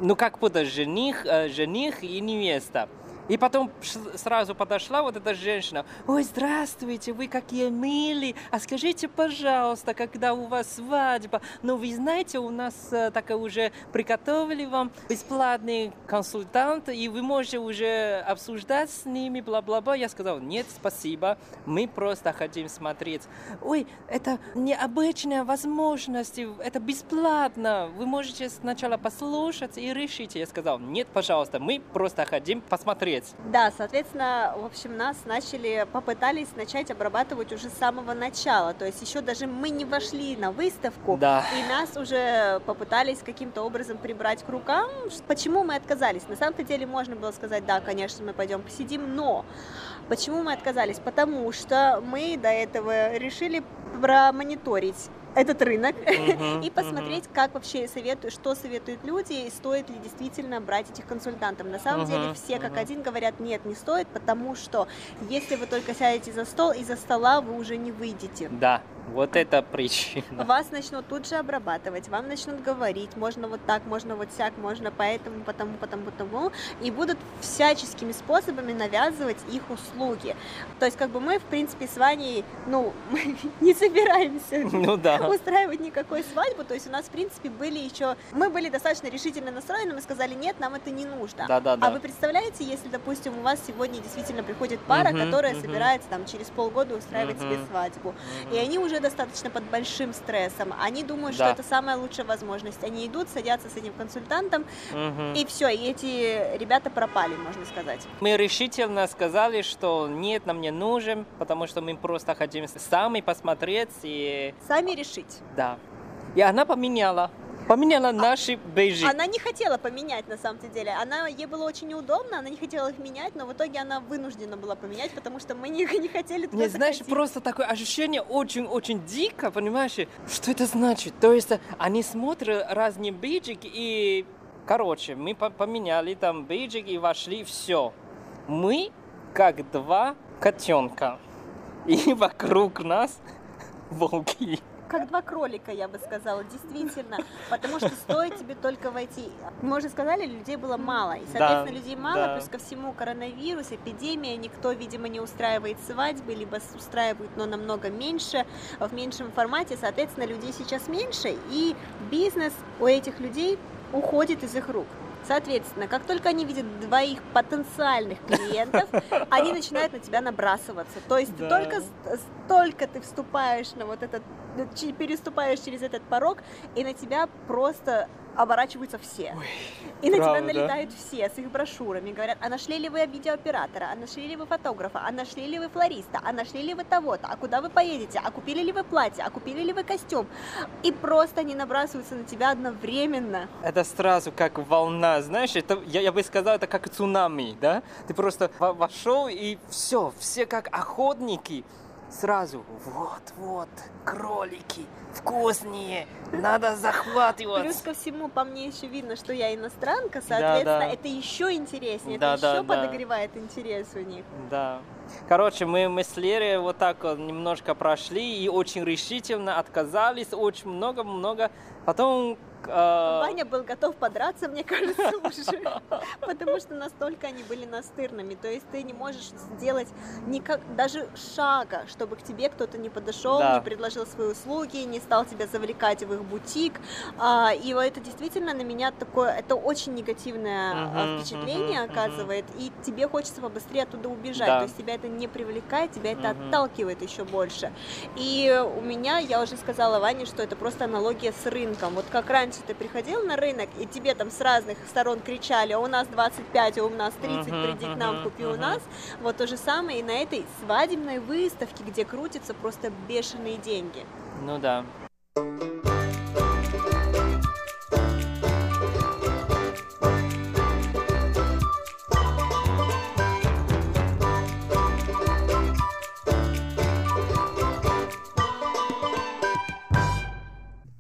ну как будто жених, э, жених и невеста. И потом сразу подошла вот эта женщина. Ой, здравствуйте, вы какие милые. А скажите, пожалуйста, когда у вас свадьба? Ну, вы знаете, у нас э, так уже приготовили вам бесплатный консультант, и вы можете уже обсуждать с ними, бла-бла-бла. Я сказал, нет, спасибо, мы просто хотим смотреть. Ой, это необычная возможность, это бесплатно. Вы можете сначала послушать и решить. Я сказал, нет, пожалуйста, мы просто хотим посмотреть. Да, соответственно, в общем, нас начали, попытались начать обрабатывать уже с самого начала. То есть еще даже мы не вошли на выставку, Да. и нас уже попытались каким-то образом прибрать к рукам. Почему мы отказались? На самом-то деле можно было сказать, да, конечно, мы пойдем посидим, но почему мы отказались? Потому что мы до этого решили промониторить этот рынок и посмотреть, как вообще советуют, что советуют люди и стоит ли действительно брать этих консультантов. На самом деле все как один говорят, нет, не стоит, потому что если вы только сядете за стол, из-за стола вы уже не выйдете. Да, Вот это причина. Вас начнут тут же обрабатывать, вам начнут говорить, можно вот так, можно вот сяк, можно поэтому, потому, потому, потому, и будут всяческими способами навязывать их услуги. То есть, как бы мы, в принципе, с Ваней, ну, не собираемся Ну да. устраивать никакой свадьбу, то есть у нас, в принципе, были еще, мы были достаточно решительно настроены, мы сказали, нет, нам это не нужно. Да, да, да. А вы представляете, если, допустим, у вас сегодня действительно приходит пара, Мгм, которая мгм. собирается там через полгода устраивать себе Мгм. свадьбу, и они уже достаточно под большим стрессом, они думают, Да. что это самая лучшая возможность, они идут, садятся с этим консультантом, Мгм. и все, и эти ребята пропали, можно сказать. Мы решительно сказали, что нет, нам не нужен, потому что мы просто хотим сами посмотреть и Сами решить. да. И она поменяла, поменяла наши бейджи. Она не хотела поменять на самом деле. Она ей было очень неудобно, она не хотела их менять, но в итоге она вынуждена была поменять, потому что мы не, не хотели туда Не знаешь, просто такое ощущение очень-очень дико, понимаешь? Что это значит? То есть они смотрят разные бейджики и... Короче, мы по- поменяли там бейджик и вошли, все. Мы как два котенка. И вокруг нас волки. Как два кролика, я бы сказала, действительно. Потому что стоит тебе только войти. Мы уже сказали, людей было мало. И, соответственно, Да, людей мало, да. плюс ко всему коронавирус, эпидемия, никто, видимо, не устраивает свадьбы, либо устраивает, но намного меньше, в меньшем формате. Соответственно, людей сейчас меньше, и бизнес у этих людей уходит из их рук. Соответственно, как только они видят двоих потенциальных клиентов, они начинают на тебя набрасываться. То есть Да. только столько ты вступаешь на вот этот, переступаешь через этот порог, и на тебя просто оборачиваются все. и на правда. тебя налетают все с их брошюрами, говорят, а нашли ли вы видеооператора, а нашли ли вы фотографа, а нашли ли вы флориста, а нашли ли вы того-то, а куда вы поедете, а купили ли вы платье, а купили ли вы костюм. И просто они набрасываются на тебя одновременно. Это сразу как волна, знаешь, это, я, я бы сказал, это как цунами, да? Ты просто во- вошел и все, все как охотники. Сразу, вот, вот, кролики, вкуснее, надо захватывать. Плюс ко всему, по мне еще видно, что я иностранка, соответственно, да. это еще интереснее, Да, это да, еще да. подогревает интерес у них. Да. Короче, мы, мы с Лерой вот так вот немножко прошли и очень решительно отказались, очень много-много. Потом... э, Ваня был готов подраться, мне кажется, уже, потому что настолько они были настырными. То есть ты не можешь сделать никак, даже шага, чтобы к тебе кто-то не подошел, Да. не предложил свои услуги, не стал тебя завлекать в их бутик. А, И это действительно на меня такое, это очень негативное а, Мгм, впечатление мгм, оказывает, и тебе хочется побыстрее оттуда убежать. Да. То есть тебя это не привлекает, тебя это отталкивает еще больше. И у меня, я уже сказала Ване, что это просто аналогия с рынком. Вот как раньше ты приходил на рынок, и тебе там с разных сторон кричали, а у нас 25, а у нас 30, Мгм, приди к нам, купи у мгм. нас. Вот то же самое и на этой свадебной выставке, где крутятся просто бешеные деньги. Ну да.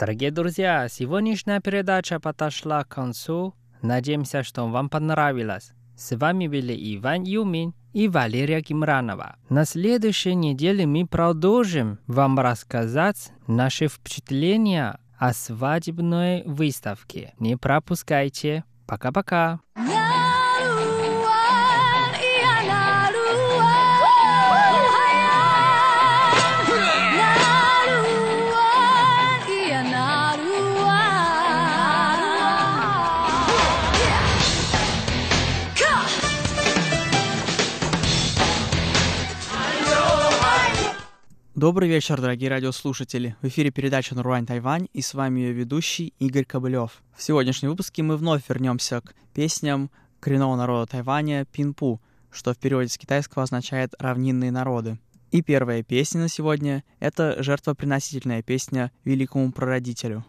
Дорогие друзья, сегодняшняя передача подошла к концу. Надеемся, что вам понравилось. С вами были Иван Юмин и Валерия Гимранова. На следующей неделе мы продолжим вам рассказать наши впечатления о свадебной выставке. Не пропускайте. Пока-пока. Добрый вечер, дорогие радиослушатели. В эфире передача «Нурвань Тайвань» и с вами ее ведущий Игорь Кобылев. В сегодняшнем выпуске мы вновь вернемся к песням коренного народа Тайваня Пинпу, что в переводе с китайского означает «равнинные народы». И первая песня на сегодня — это жертвоприносительная песня великому прародителю.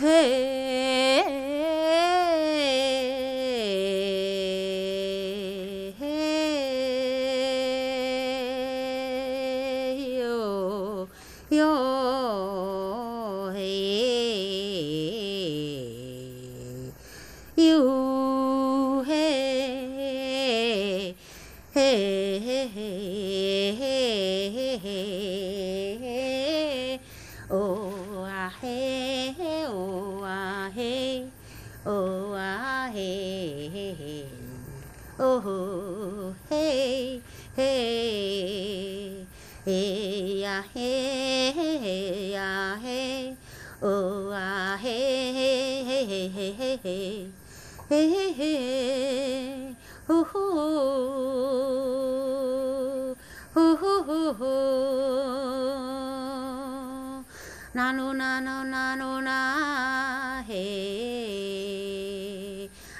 へえ。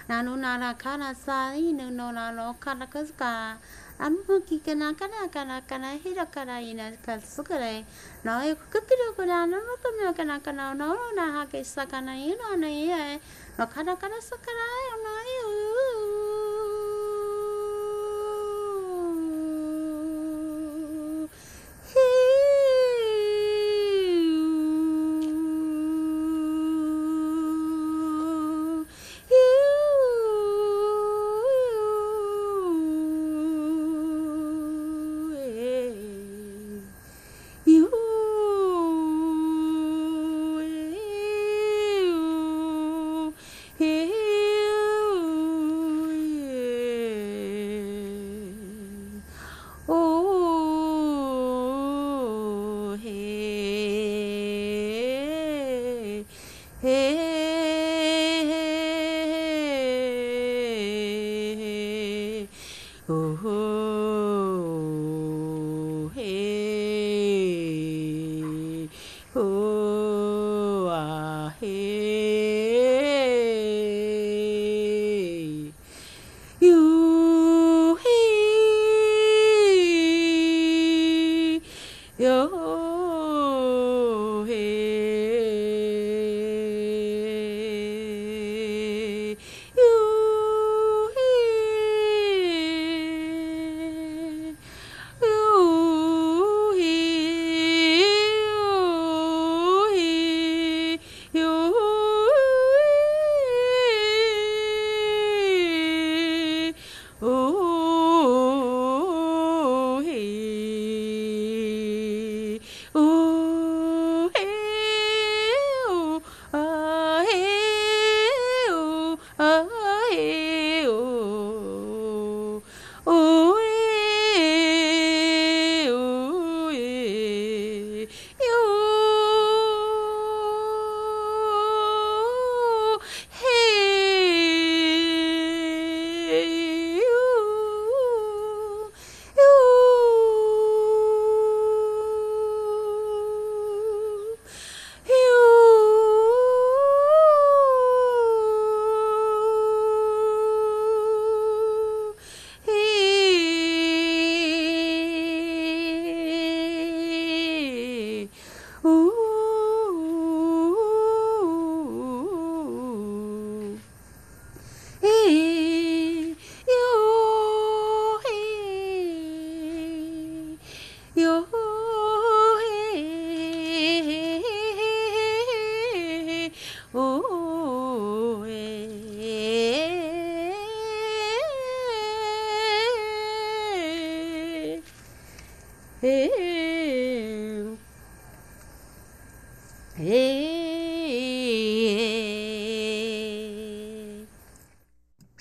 na nu na ra ka na sa i nu no na lo ka ra ka. Ka am ho ki ka na ka na ka na ka na hi ra ka ra i na ka su ka re no e ku ki ro ku na, no no ka me ka na ka na no no, na ha ke sa ka na i no na i e no ka ra ka ra sa ka ra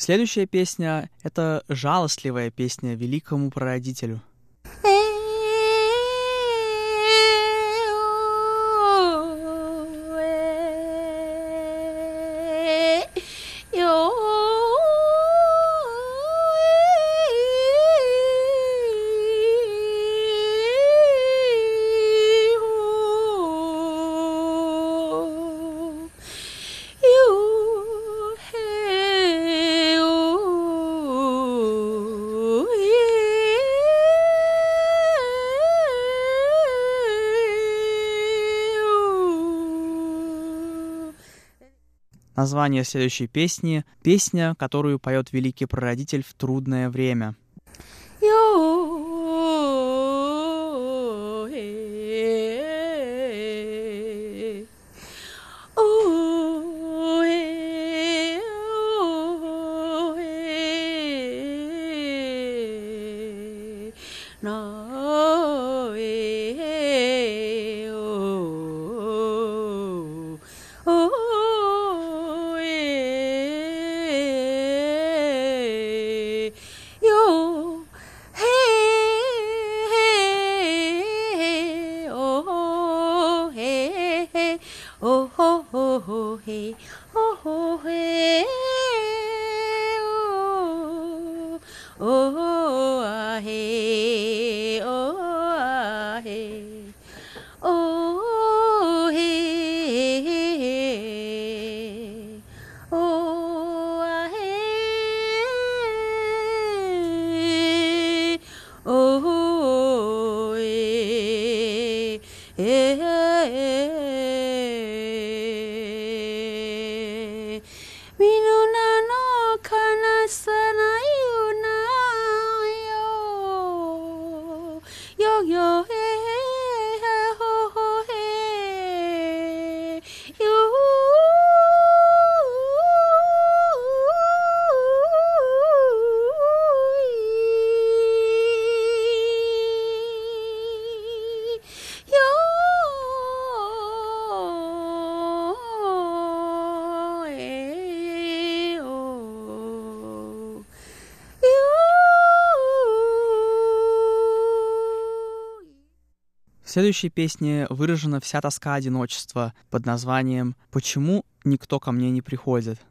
Следующая песня — это жалостливая песня великому прародителю. Название следующей песни — песня, которую поет великий прародитель в трудное время. следующей песне выражена вся тоска одиночества под названием «Почему никто ко мне не приходит?»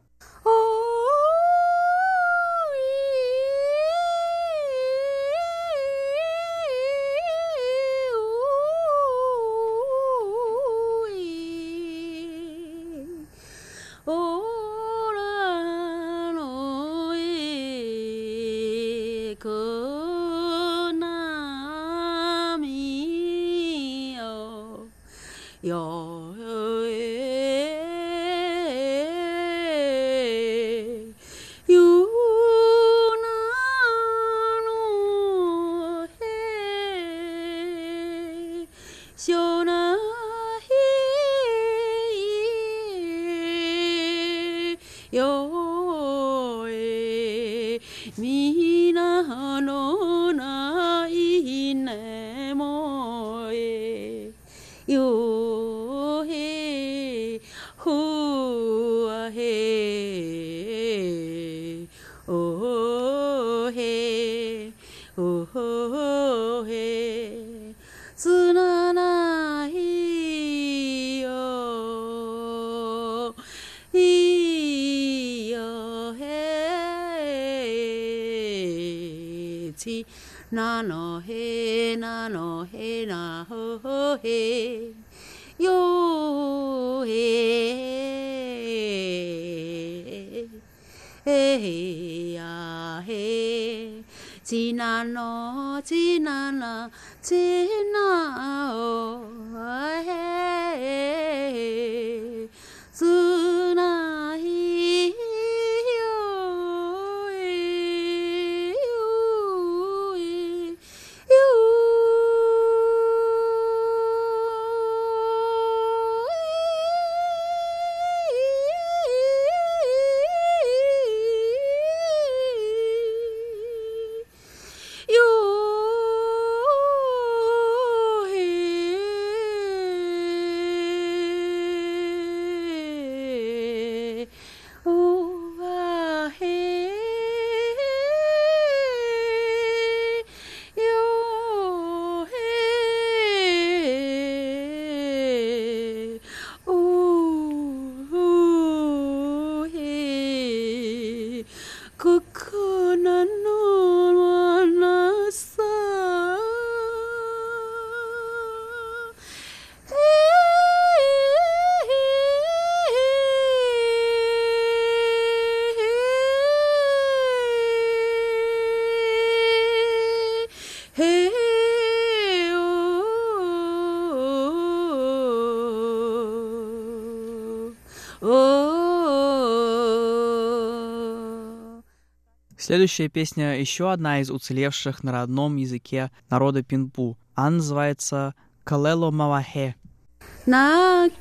嘿呀嘿，吉纳罗，吉纳拉，吉纳哦嘿。Следующая песня еще одна из уцелевших на родном языке народа пинпу. Она называется «Калело Мавахе». 中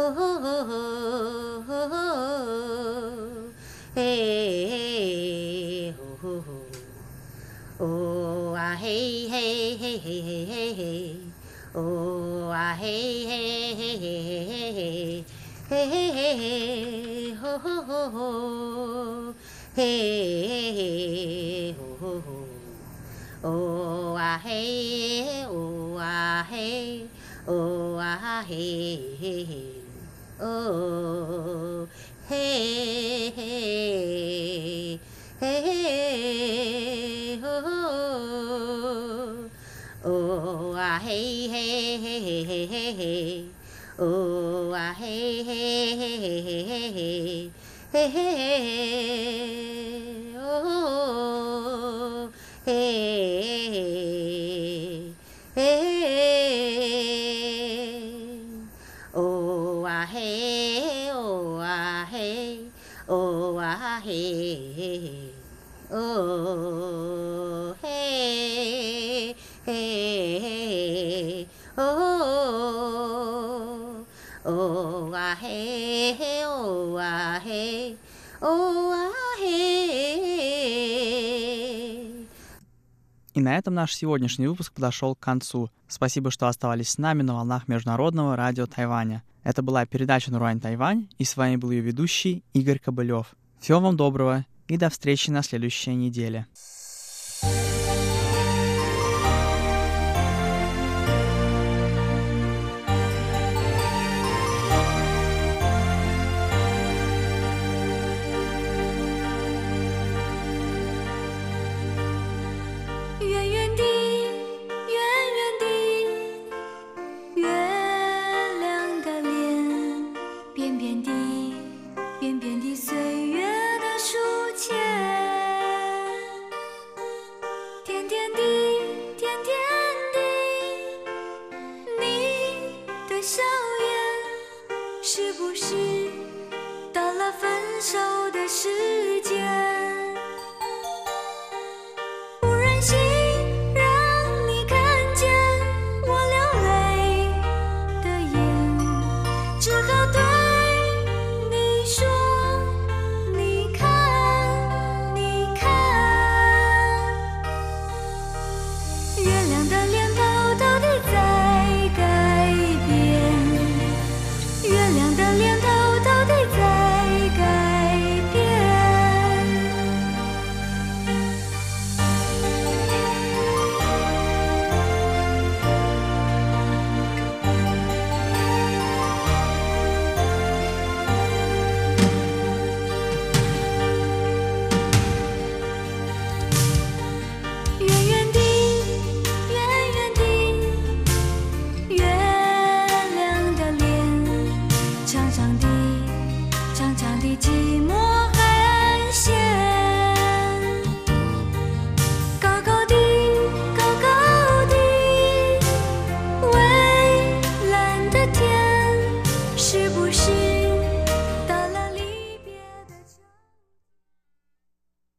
oh, oh, oh, oh, hey, oh, oh, oh. Oh, ah, hey, hey, hey, hey, hey, hey, hey. Oh, ah, hey, hey, hey, hey, hey, hey, hey. Hey, hey, hey, hey, ho, ho, ho, ho. Hey, hey, hey, ho, ho, ho. Oh, ah, hey, oh, ah, hey. Oh, ah, hey, hey, hey. Oh, hey, hey, hey, oh, oh, ah, hey, hey, hey, hey, hey, hey. Oh, ah, hey, hey, hey, hey, hey, hey. Hey, hey, hey, oh, hey, oh, ah, hey, oh, hey, hey, oh, oh, ah, hey, oh, ah, hey, oh, ah, hey. И на этом наш сегодняшний выпуск подошел к концу. Спасибо, что оставались с нами на волнах Международного радио Тайваня. Это была передача «Наруань Тайвань», и с вами был ее ведущий Игорь Кобылев. Всего вам доброго и до встречи на следующей неделе.